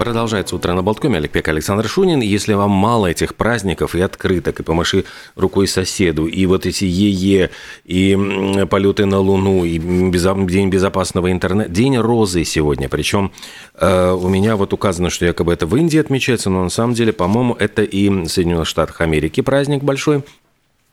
Продолжается утро на Болткоме. Олег Пек, Александр Шунин. Если вам мало этих праздников и открыток, и помаши рукой соседу, и вот эти ЕЕ, и полеты на Луну, и День безопасного интернета. День розы сегодня. Причем э, у меня вот указано, что якобы это в Индии отмечается, но на самом деле, по-моему, это и в Соединенных Штатах Америки праздник большой.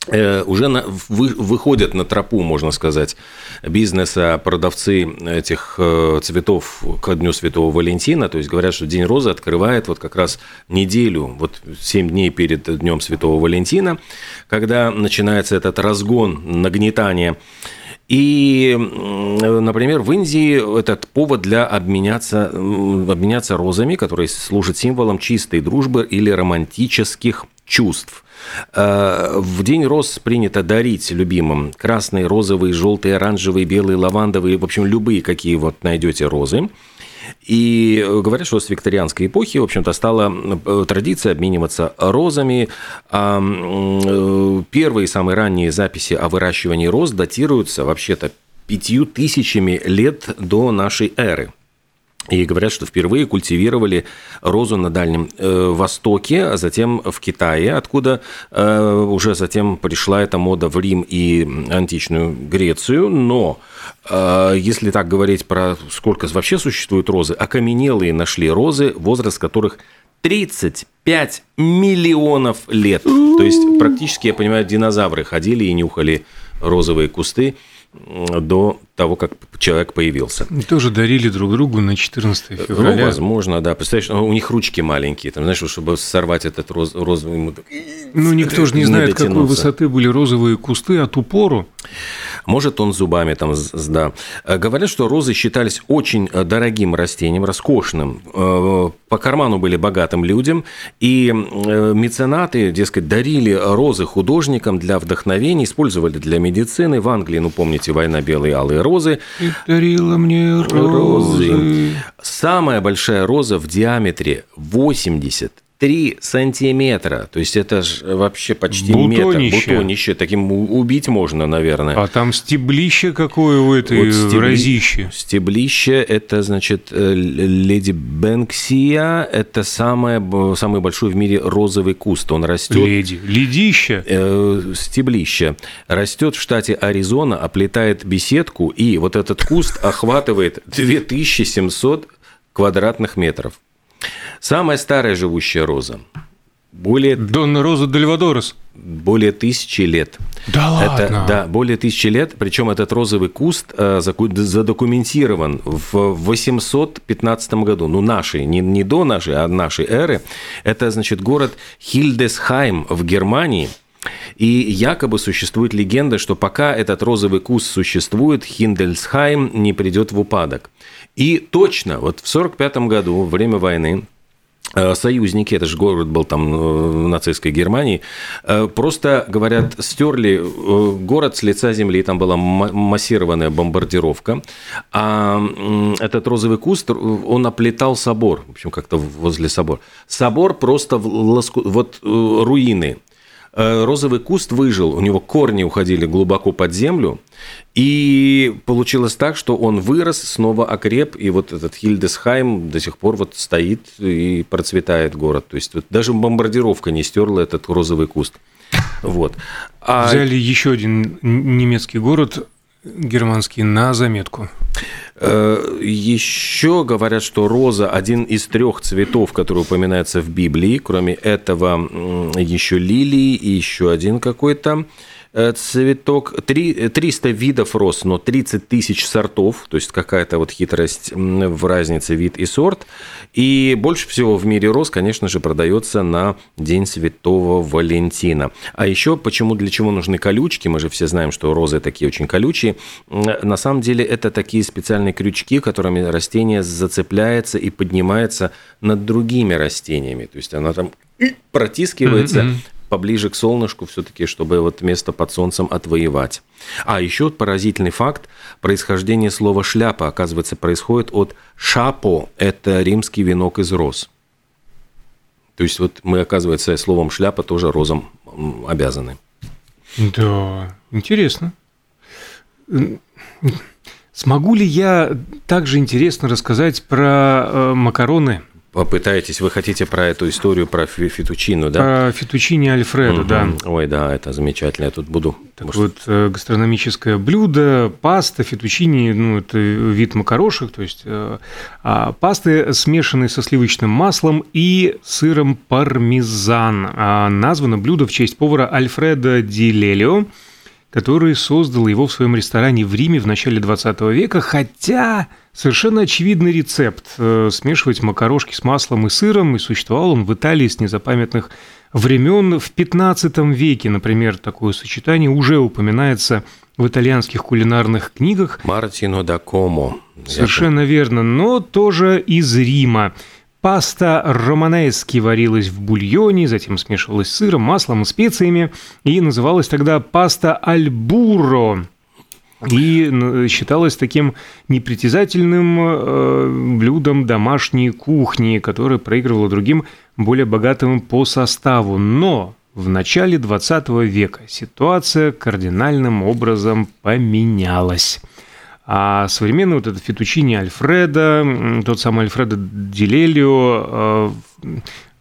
Э, уже на, вы, выходят на тропу, можно сказать, бизнеса продавцы этих э, цветов к Дню Святого Валентина. То есть говорят, что День Розы открывает вот как раз неделю, вот 7 дней перед Днем Святого Валентина, когда начинается этот разгон, нагнетание. И, например, в Индии этот повод для обменяться, обменяться розами, которые служат символом чистой дружбы или романтических чувств. Э, в День роз принято дарить любимым красные, розовые, желтые, оранжевые, белые, лавандовые, в общем, любые, какие вот найдете розы. И говорят, что с викторианской эпохи, в общем-то, стала э, традиция обмениваться розами. А э, первые самые ранние записи о выращивании роз датируются вообще-то пятью тысячами лет до нашей эры. И говорят, что впервые культивировали розу на Дальнем э, Востоке, а затем в Китае, откуда э, уже затем пришла эта мода в Рим и античную Грецию. Но э, если так говорить про сколько вообще существует розы, окаменелые нашли розы, возраст которых 35 миллионов лет. То есть практически, я понимаю, динозавры ходили и нюхали розовые кусты до того, как человек появился. И тоже дарили друг другу на 14 ну, февраля. Ну, возможно, да. Представляешь, у них ручки маленькие, там, знаешь, чтобы сорвать этот роз, розовый... Ему... Ну, никто же не знает, какой высоты были розовые кусты от упору. Может, он зубами там, да. Э, говорят, что розы считались очень э, дорогим растением, роскошным. Э, по карману были богатым людям, и меценаты, дескать, дарили розы художникам для вдохновения, использовали для медицины. В Англии, ну, помните, война белые, алые розы. И дарила мне розы. Самая большая роза в диаметре 80 3 сантиметра. То есть это же вообще почти бутонище. метр. Бутонище. Таким убить можно, наверное. А там стеблище какое у этой вот стебли... разище. Стеблище – это, значит, э, леди Бенксия. Это самое, самый большой в мире розовый куст. Он растет... Леди. Ледище? Э, стеблище. Растет в штате Аризона, оплетает беседку, и вот этот куст охватывает 2700 квадратных метров. Самая старая живущая роза. Более... Донна Роза Дельвадорес. Более тысячи лет. Да ладно? Это, да, более тысячи лет. Причем этот розовый куст э, задокументирован в 815 году. Ну, нашей, не, не до нашей, а нашей эры. Это, значит, город Хильдесхайм в Германии. И якобы существует легенда, что пока этот розовый куст существует, Хиндельсхайм не придет в упадок. И точно, вот в 1945 году, во время войны, союзники, это же город был там э, в нацистской Германии, э, просто, говорят, стерли город с лица земли, там была массированная бомбардировка, а этот розовый куст, он оплетал собор, в общем, как-то возле собора. Собор просто в лоску, вот руины, Э, розовый куст выжил, у него корни уходили глубоко под землю, и получилось так, что он вырос, снова окреп, и вот этот Хильдесхайм до сих пор вот стоит и процветает город. То есть вот даже бомбардировка не стерла этот розовый куст. Вот. А... Взяли еще один немецкий город, германский, на заметку. Э, еще говорят, что роза один из трех цветов, который упоминается в Библии. Кроме этого, еще лилии и еще один какой-то. Э, цветок, 3, 300 видов роз, но 30 тысяч сортов, то есть какая-то вот хитрость в разнице вид и сорт. И больше всего в мире роз, конечно же, продается на День Святого Валентина. А еще почему, для чего нужны колючки? Мы же все знаем, что розы такие очень колючие. На самом деле это такие специальные крючки, которыми растение зацепляется и поднимается над другими растениями. То есть она там протискивается mm-hmm поближе к солнышку все-таки, чтобы вот место под солнцем отвоевать. А еще поразительный факт, происхождение слова «шляпа», оказывается, происходит от «шапо», это римский венок из роз. То есть вот мы, оказывается, словом «шляпа» тоже розам обязаны. Да, интересно. Смогу ли я также интересно рассказать про э, макароны попытаетесь, вы хотите про эту историю про фетучину, да? Про фетучини Альфреду, угу. да. Ой, да, это замечательно, я тут буду. Так может... вот, э, гастрономическое блюдо, паста, фетучини, ну, это вид макарошек, то есть э, а пасты, смешанные со сливочным маслом и сыром пармезан. А названо блюдо в честь повара Альфреда Ди Лелио, который создал его в своем ресторане в Риме в начале 20 века, хотя совершенно очевидный рецепт э, смешивать макарошки с маслом и сыром, и существовал он в Италии с незапамятных времен. В 15 веке, например, такое сочетание уже упоминается в итальянских кулинарных книгах. Мартино да Комо. Совершенно верно, но тоже из Рима. Паста романески варилась в бульоне, затем смешивалась с сыром, маслом и специями, и называлась тогда паста альбуро. И считалась таким непритязательным э, блюдом домашней кухни, которое проигрывало другим более богатым по составу. Но в начале 20 века ситуация кардинальным образом поменялась. А современный вот этот фетучини Альфреда, тот самый Альфредо Дилелио, э,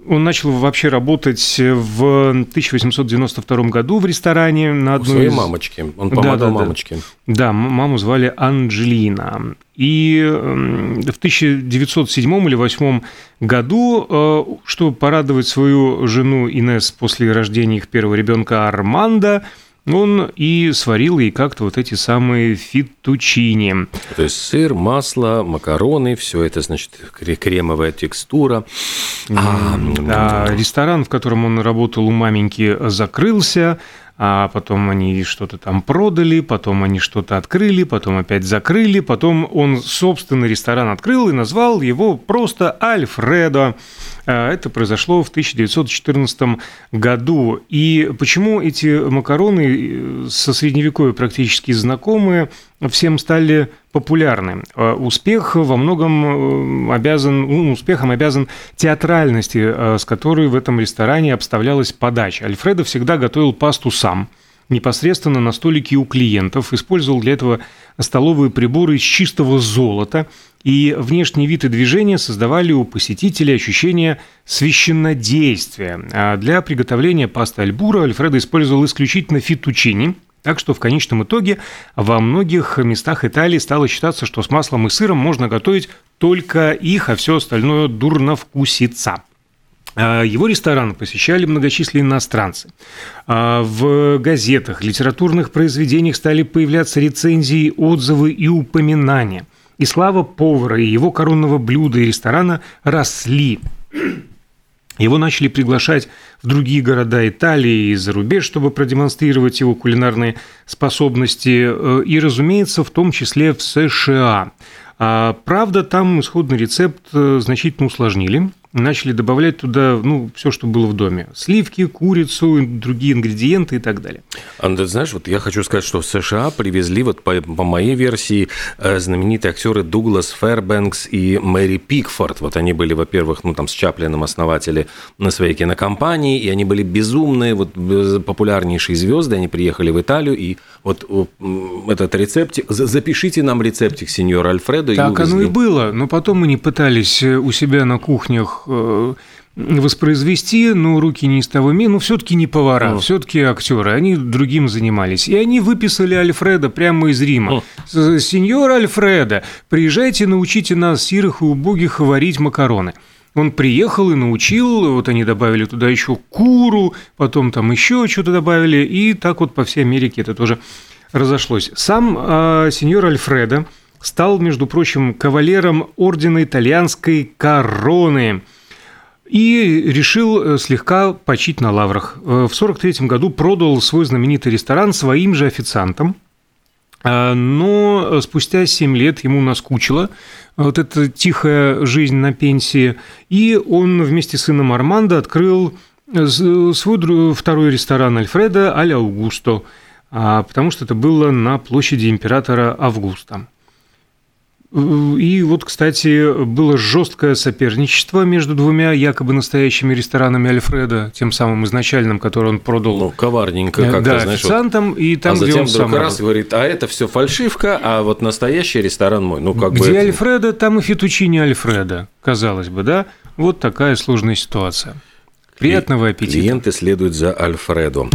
он начал вообще работать в 1892 году в ресторане на одной У своей из... мамочки. Он помогал да, да, мамочке. Да. да, маму звали Анджелина. И в 1907 или 1908 году, э, чтобы порадовать свою жену Инес после рождения их первого ребенка Арманда, он и сварил ей как-то вот эти самые фитучини. То есть сыр, масло, макароны, все это, значит, кремовая текстура. А, а, ресторан, в котором он работал у маменьки, закрылся а потом они что-то там продали, потом они что-то открыли, потом опять закрыли, потом он собственный ресторан открыл и назвал его просто Альфредо. А, это произошло в 1914 году. И почему эти макароны э, со средневековья практически знакомые всем стали популярны. А, успех во многом э, обязан, успехом обязан театральности, э, с которой в этом ресторане обставлялась подача. Альфредо всегда готовил пасту сам – непосредственно на столике у клиентов, использовал для этого столовые приборы из чистого золота, и внешний вид и движения создавали у посетителей ощущение священнодействия. А для приготовления пасты альбура Альфредо использовал исключительно фитучини, так что в конечном итоге во многих местах Италии стало считаться, что с маслом и сыром можно готовить только их, а все остальное дурно вкусится. А, его ресторан посещали многочисленные иностранцы. А, в газетах, литературных произведениях стали появляться рецензии, отзывы и упоминания. И слава повара и его коронного блюда и ресторана росли. Его начали приглашать в другие города Италии и за рубеж, чтобы продемонстрировать его кулинарные способности, э, и, разумеется, в том числе в США. А, правда, там исходный рецепт э, значительно усложнили начали добавлять туда, ну, все, что было в доме. Сливки, курицу, другие ингредиенты и так далее. Андрей, знаешь, вот я хочу сказать, что в США привезли, вот по, по моей версии, э, знаменитые актеры Дуглас Фэрбэнкс и Мэри Пикфорд. Вот они были, во-первых, ну, там, с Чаплином основатели на своей кинокомпании, и они были безумные, вот, популярнейшие звезды, они приехали в Италию, и вот этот рецептик, запишите нам рецептик, сеньор Альфредо. Так оно и было, но потом мы не пытались э, у себя на кухнях Э, воспроизвести, но руки не из того мира, но все-таки не повара, oh. все-таки актеры, они другим занимались. И они выписали Альфреда прямо из Рима. Oh. Сеньор Альфреда, приезжайте, научите нас, сирых и убогих, варить макароны. Он приехал и научил, вот они добавили туда еще куру, потом там еще что-то добавили, и так вот по всей Америке это тоже разошлось. Сам э, сеньор Альфреда стал, между прочим, кавалером ордена итальянской короны – и решил э, слегка почить на лаврах. Э, в 1943 году продал свой знаменитый ресторан своим же официантам, э, но спустя 7 лет ему наскучило вот эта тихая жизнь на пенсии, и он вместе с сыном Армандо открыл свой второй ресторан Альфреда «Аль Аугусто», а, потому что это было на площади императора Августа. И вот, кстати, было жесткое соперничество между двумя якобы настоящими ресторанами Альфреда, тем самым изначальным, который он продал. Ну, коварненько как-то, да, знаешь. официантам, вот. и там, а где затем он вдруг сам раз говорит, а это все фальшивка, а вот настоящий ресторан мой. Ну, как где бы это- Альфреда, там и фетучини Альфреда, казалось бы, да? Вот такая сложная ситуация. Приятного аппетита. Клиенты следуют за Альфредо.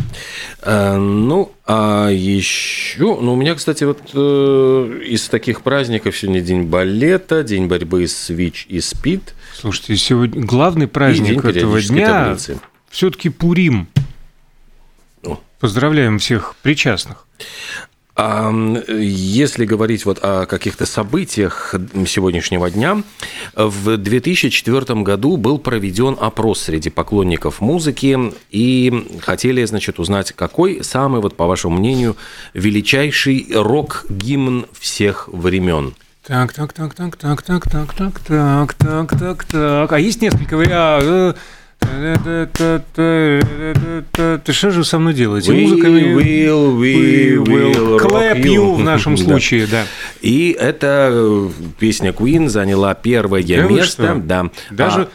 Э, ну, а еще... Ну, у меня, кстати, вот э, из таких праздников сегодня День балета, День борьбы с ВИЧ и СПИД Слушайте, сегодня главный праздник этого дня все-таки Пурим. О. Поздравляем всех причастных. А если говорить вот о каких-то событиях сегодняшнего дня, в 2004 году был проведен опрос среди поклонников музыки, и хотели, значит, узнать, какой самый, вот по вашему мнению, величайший рок-гимн всех времен. Так, так, так, так, так, так, так, так, так, так, так, так. А есть несколько вариантов. Ты что же со мной делаете? We Музыками- will, we will clap you. you в нашем Да. случае, да. И эта э, песня Queen заняла первое Да место. Да. Даже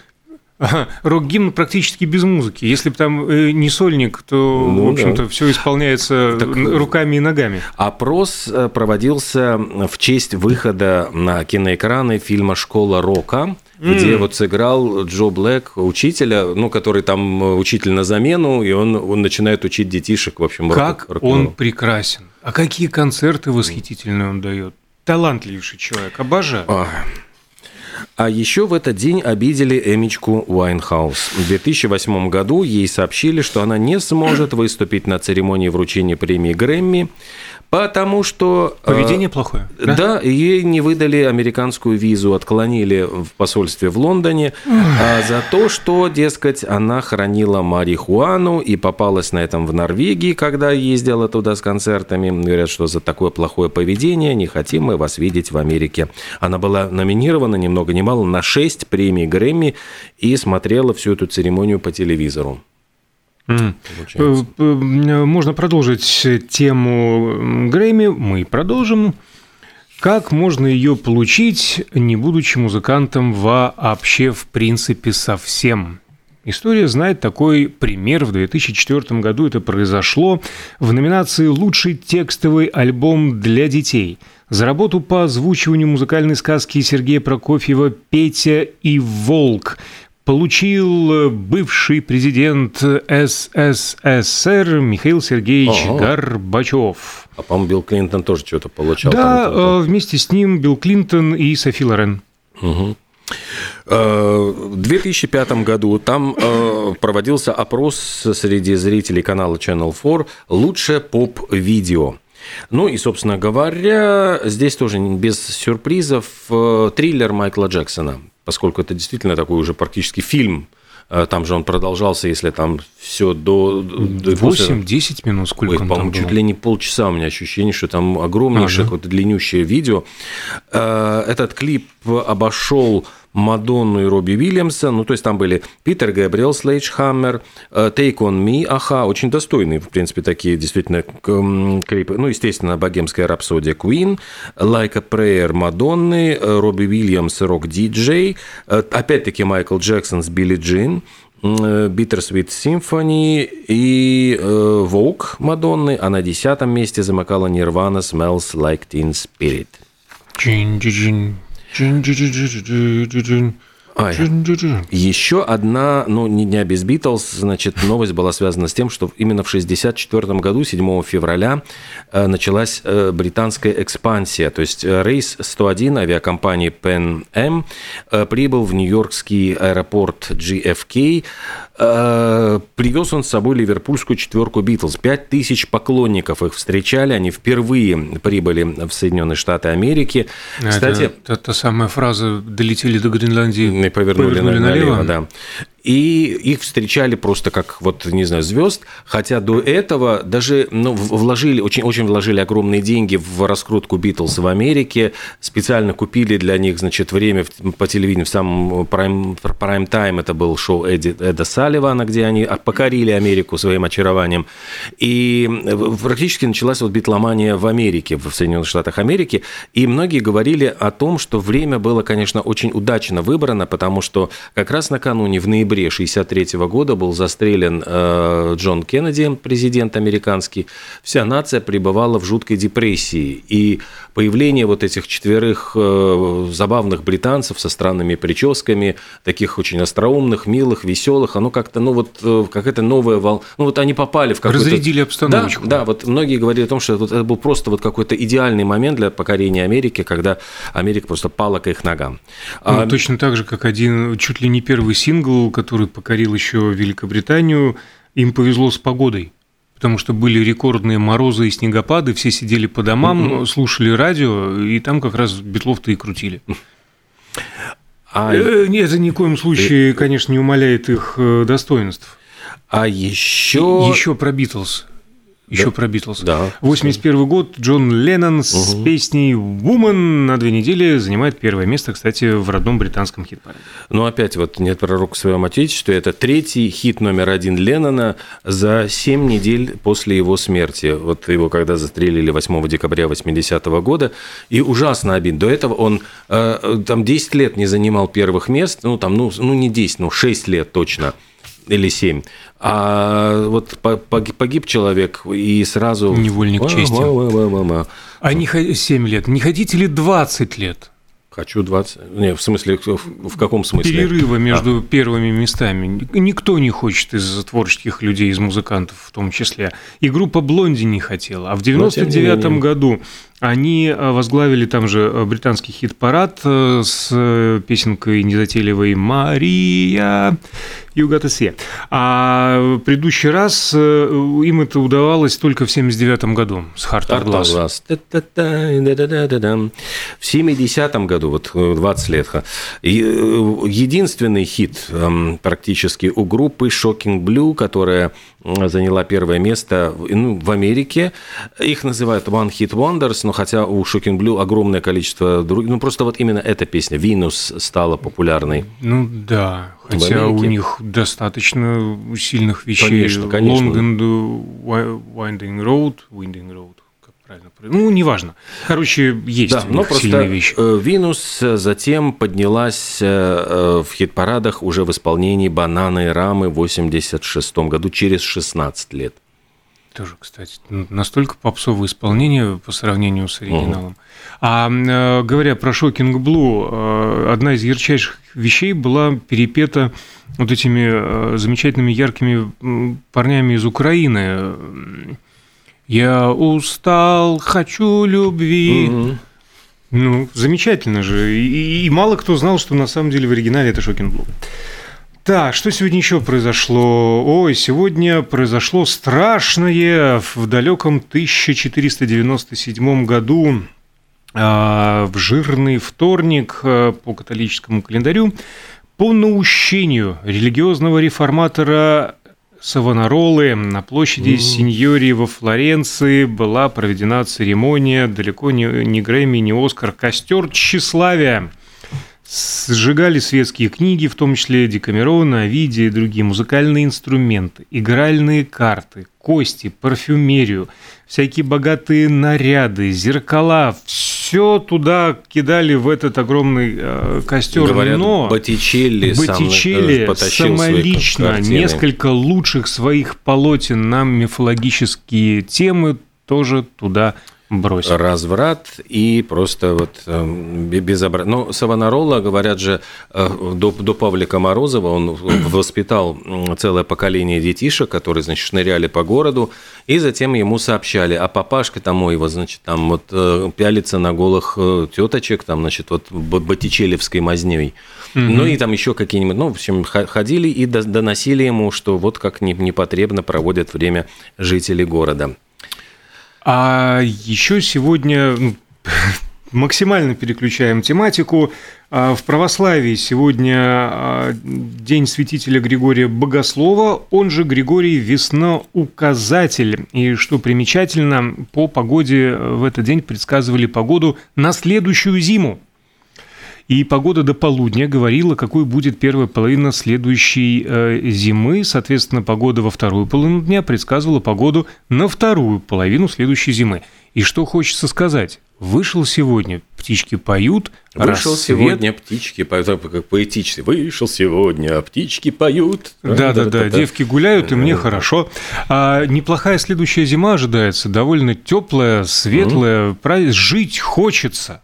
Ага, рок-гимн практически без музыки. Если бы там э, не сольник, то, Ну в общем-то, все исполняется Так- руками и ногами. Опрос э, проводился в честь выхода на киноэкраны фильма «Школа рока», где вот сыграл Джо Блэк, учителя, ну, который там э, учитель на замену, и он, он начинает учить детишек, в общем, Как рок- он прекрасен. А какие концерты восхитительные он дает. Талантливейший человек. Обожаю. Ой. А еще в этот день обидели Эмичку Уайнхаус. В 2008 году ей сообщили, что она не сможет выступить на церемонии вручения премии Грэмми, потому что... э, Поведение плохое. Да? ей не выдали американскую визу, отклонили в посольстве в Лондоне а, за то, что, дескать, она хранила марихуану и попалась на этом в Норвегии, когда ездила туда с концертами. Говорят, что за такое плохое поведение не хотим мы вас видеть в Америке. Она была номинирована ни много ни мало на 6 премий Грэмми и смотрела всю эту церемонию по телевизору. Получается. Э, э, Можно продолжить тему Грэмми. Мы продолжим. Как можно ее получить, не будучи музыкантом вообще в принципе совсем? История знает такой пример. В 2004 году это произошло в номинации «Лучший текстовый альбом для детей». За работу по озвучиванию музыкальной сказки Сергея Прокофьева «Петя и Волк» получил бывший президент СССР Михаил Сергеевич Ага. Горбачев. А, по-моему, Билл Клинтон тоже что-то получал. Да, там, там, э, вместе с ним Билл Клинтон и Софи Лорен. Мгм. Э, В 2005 году там э, проводился опрос среди зрителей канала Channel 4 «Лучшее поп-видео». Ну и, собственно говоря, здесь тоже без сюрпризов э, триллер Майкла Джексона, поскольку это действительно такой уже практически фильм. Там же он продолжался, если там все до... до- после- 8-10 минут, сколько Ой, по-моему, чуть ли не полчаса у меня ощущение, что там огромнейшее Ага. какое-то длиннющее видео. Этот клип обошел Мадонну и Робби Уильямса. Ну, то есть там были Питер Габриэл, Слейджхаммер, э, Take On Me, Аха. Очень достойные, в принципе, такие действительно клипы. Ну, естественно, богемская рапсодия Queen, Like a Prayer Мадонны, э, Робби Уильямс, Рок Диджей. Э, Опять-таки Майкл Джексон с Билли Джин. Bittersweet Symphony и э, Мадонны, а на десятом месте замыкала Нирвана Smells Like Teen Spirit. Чин-чин-чин, чин-чин-чин. Еще одна, ну, не дня без Битлз, значит, новость была связана с тем, что именно в 1964 году, 7 февраля, началась британская экспансия. То есть рейс 101 авиакомпании Pan Am прибыл в нью-йоркский аэропорт JFK. Э, Привез он с собой ливерпульскую четверку Битлз. Пять тысяч поклонников их встречали. Они впервые прибыли в Соединенные Штаты Америки. Кстати, Это, это та самая фраза «долетели до Гренландии». и повернули, Повернули на- налево, налево? да. И их встречали просто как, вот, не знаю, звезд, хотя до этого даже ну, вложили, очень, очень вложили огромные деньги в раскрутку Битлз в Америке, специально купили для них, значит, время по телевидению в самом прайм, прайм тайм, это был шоу Эдди, Эда Салливана, где они покорили Америку своим очарованием, и практически началась вот битломания в Америке, в Соединенных Штатах Америки, и многие говорили о том, что время было, конечно, очень удачно выбрано, потому что как раз накануне, в ноябре 1963 года был застрелен э, Джон Кеннеди, президент американский. Вся нация пребывала в жуткой депрессии. И появление вот этих четверых э, забавных британцев со странными прическами, таких очень остроумных, милых, веселых, оно как-то, ну вот, э, какая-то новая волна. Ну вот они попали в какую-то... Разрядили обстановочку. Да, да, вот многие говорили о том, что это был просто вот какой-то идеальный момент для покорения Америки, когда Америка просто пала к их ногам. Ну, а... Точно так же, как один, чуть ли не первый сингл, который покорил еще Великобританию, им повезло с погодой потому что были рекордные морозы и снегопады, все сидели по домам, mm-hmm. слушали радио, и там как раз Бетлов-то и крутили. А... Э, это ни в коем случае, конечно, не умаляет их э, достоинств. А еще... Еще про Битлз. Еще да. про Битлз. Да. 81 год. Джон Леннон с угу. песней «Woman» на две недели занимает первое место, кстати, в родном британском хит-параде. Ну, опять вот «Нет пророк в своем отечестве» – это третий хит номер один Леннона за 7 недель после его смерти. Вот его когда застрелили 8 декабря 80 -го года. И ужасно обидно. До этого он э, там 10 лет не занимал первых мест. Ну, там, ну, ну не 10, ну 6 лет точно или 7. А вот погиб человек и сразу... Невольник чести. А не 7 лет. Не хотите ли 20 лет? Хочу 20. Не, в смысле, в каком смысле? Перерыва между а. первыми местами. Никто не хочет из творческих людей, из музыкантов в том числе. И группа Блонди не хотела. А в 99 году они э, возглавили там же э, британский хит-парад э, с песенкой незатейливой «Мария». You got see. А предыдущий раз им это удавалось только в 79 году с Heart of Glass. В 70 году, вот 20 лет, единственный хит эм, практически у группы Shocking Blue, которая заняла первое место ну, в Америке. Их называют One Hit Wonders, но хотя у Shocking Blue огромное количество других. Ну, просто вот именно эта песня «Винус» стала популярной. Ну, да. Хотя у них достаточно сильных вещей. Конечно, конечно. Long and Winding Road, Winding Road правильно. Ну, неважно. Короче, есть да, но просто вещи. Э, Винус затем поднялась э, э, в хит-парадах уже в исполнении «Бананы и рамы» в 86 году, через 16 лет. Тоже, кстати, настолько попсовое исполнение по сравнению с оригиналом. Угу. А говоря про «Шокинг Блу», одна из ярчайших вещей была перепета вот этими замечательными яркими парнями из Украины я устал, хочу любви. Угу. Ну, замечательно же. И, и мало кто знал, что на самом деле в оригинале это Шокин Блу. Так, что сегодня еще произошло? Ой, сегодня произошло страшное в далеком 1497 году а, в жирный вторник а, по католическому календарю по наущению религиозного реформатора Савонаролы на площади mm. Синьори во Флоренции была проведена церемония, далеко не, не Грэмми, не Оскар, костер тщеславия. Сжигали светские книги, в том числе Декамерон, Овидия и другие музыкальные инструменты, игральные карты, кости, парфюмерию, всякие богатые наряды, зеркала, все туда кидали в этот огромный э, костер. Говорят, но Боттичелли, Боттичелли сам, самолично несколько лучших своих полотен на мифологические темы тоже туда бросил. Разврат и просто вот э, безобразие. Ну, Савонарола, говорят же, э, до, до Павлика Морозова он воспитал целое поколение детишек, которые, значит, шныряли по городу, и затем ему сообщали, а папашка тому его, значит, там вот э, пялится на голых теточек, там, значит, вот Боттичелевской мазней. Угу. Ну и там еще какие-нибудь, ну, в общем, ходили и доносили ему, что вот как непотребно проводят время жители города. А еще сегодня, ну, максимально переключаем тематику. А, в православии сегодня а, день святителя Григория Богослова, он же Григорий Весноуказатель. И что примечательно, по погоде в этот день предсказывали погоду на следующую зиму. И погода до полудня говорила, какой будет первая половина следующей э, зимы. Соответственно, погода во вторую половину дня предсказывала погоду на вторую половину следующей зимы. И что хочется сказать? Вышел сегодня, птички поют, Вышел рассвет... сегодня, птички поют, как поэтически. Вышел сегодня, птички поют. Да-да-да, девки гуляют, и мне хорошо. А неплохая следующая зима ожидается, довольно теплая, светлая, mm. жить хочется.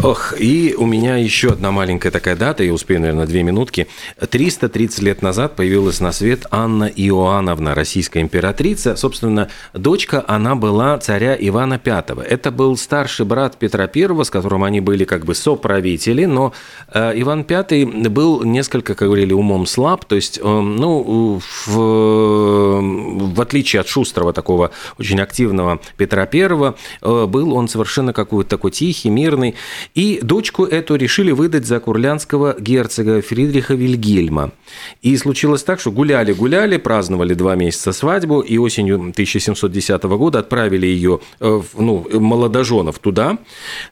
Ох, и у меня еще одна маленькая такая дата, я успею, наверное, две минутки. 330 лет назад появилась на свет Анна Иоанновна, российская императрица. Собственно, дочка, она была царя Ивана V. Это был старший брат Петра I, с которым они были как бы соправители, но э, Иван V был несколько, как говорили, умом слаб, то есть, э, ну, в, в отличие от шустрого такого очень активного Петра I, э, был он совершенно какой-то такой тихий, мирный, и дочку эту решили выдать за курлянского герцога Фридриха Вильгельма. И случилось так, что гуляли-гуляли, праздновали два месяца свадьбу, и осенью 1710 года отправили ее, э, ну, молодоженов туда,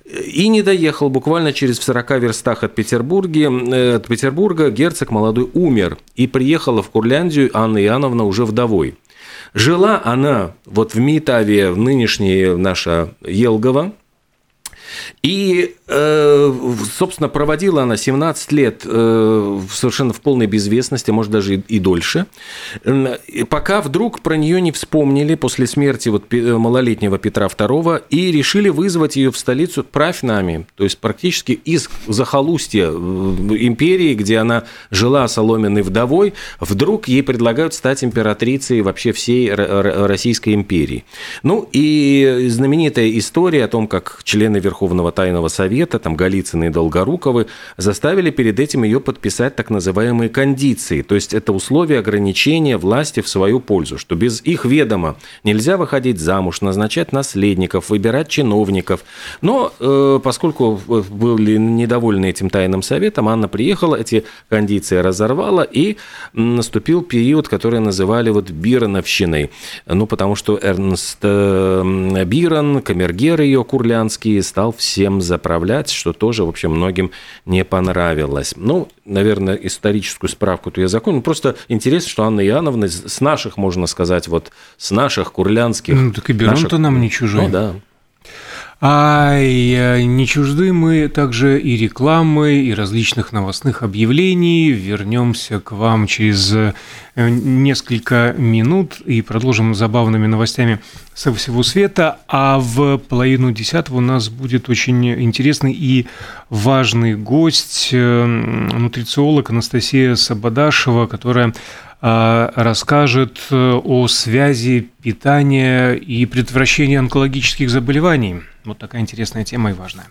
и не доехал. Буквально через 40 верстах от, Петербурга, э, от Петербурга герцог молодой умер, и приехала в Курляндию Анна Иоанновна уже вдовой. Жила она вот в Митаве, в нынешней наша Елгова, и, э, собственно, проводила она 17 лет э, совершенно в полной безвестности, может, даже и дольше, пока вдруг про нее не вспомнили после смерти вот малолетнего Петра II и решили вызвать ее в столицу «Правь нами», то есть практически из захолустья э, империи, где она жила соломенной вдовой, вдруг ей предлагают стать императрицей вообще всей Российской империи. Ну и знаменитая история о том, как члены Верховного Верховного Тайного Совета, там Голицыны и Долгоруковы, заставили перед этим ее подписать так называемые кондиции, то есть это условия ограничения власти в свою пользу, что без их ведома нельзя выходить замуж, назначать наследников, выбирать чиновников. Но э, поскольку были недовольны этим тайным советом, Анна приехала, эти кондиции разорвала, и наступил период, который называли вот Бироновщиной. Ну, потому что Эрнст э, Бирон, камергер ее курлянский, стал стал всем заправлять, что тоже, в общем, многим не понравилось. Ну, наверное, историческую справку-то я закончил. Просто интересно, что Анна Иоанновна с наших, можно сказать, вот с наших курлянских... Ну, так и Берон-то наших... нам не чужой. Ну, да. А не чужды мы также и рекламы, и различных новостных объявлений. Вернемся к вам через э, несколько минут и продолжим забавными новостями со всего света. А в половину десятого у нас будет очень интересный и важный гость, э, нутрициолог Анастасия Сабадашева, которая расскажет э, о связи питания и предотвращения онкологических заболеваний. Вот такая интересная тема и важная.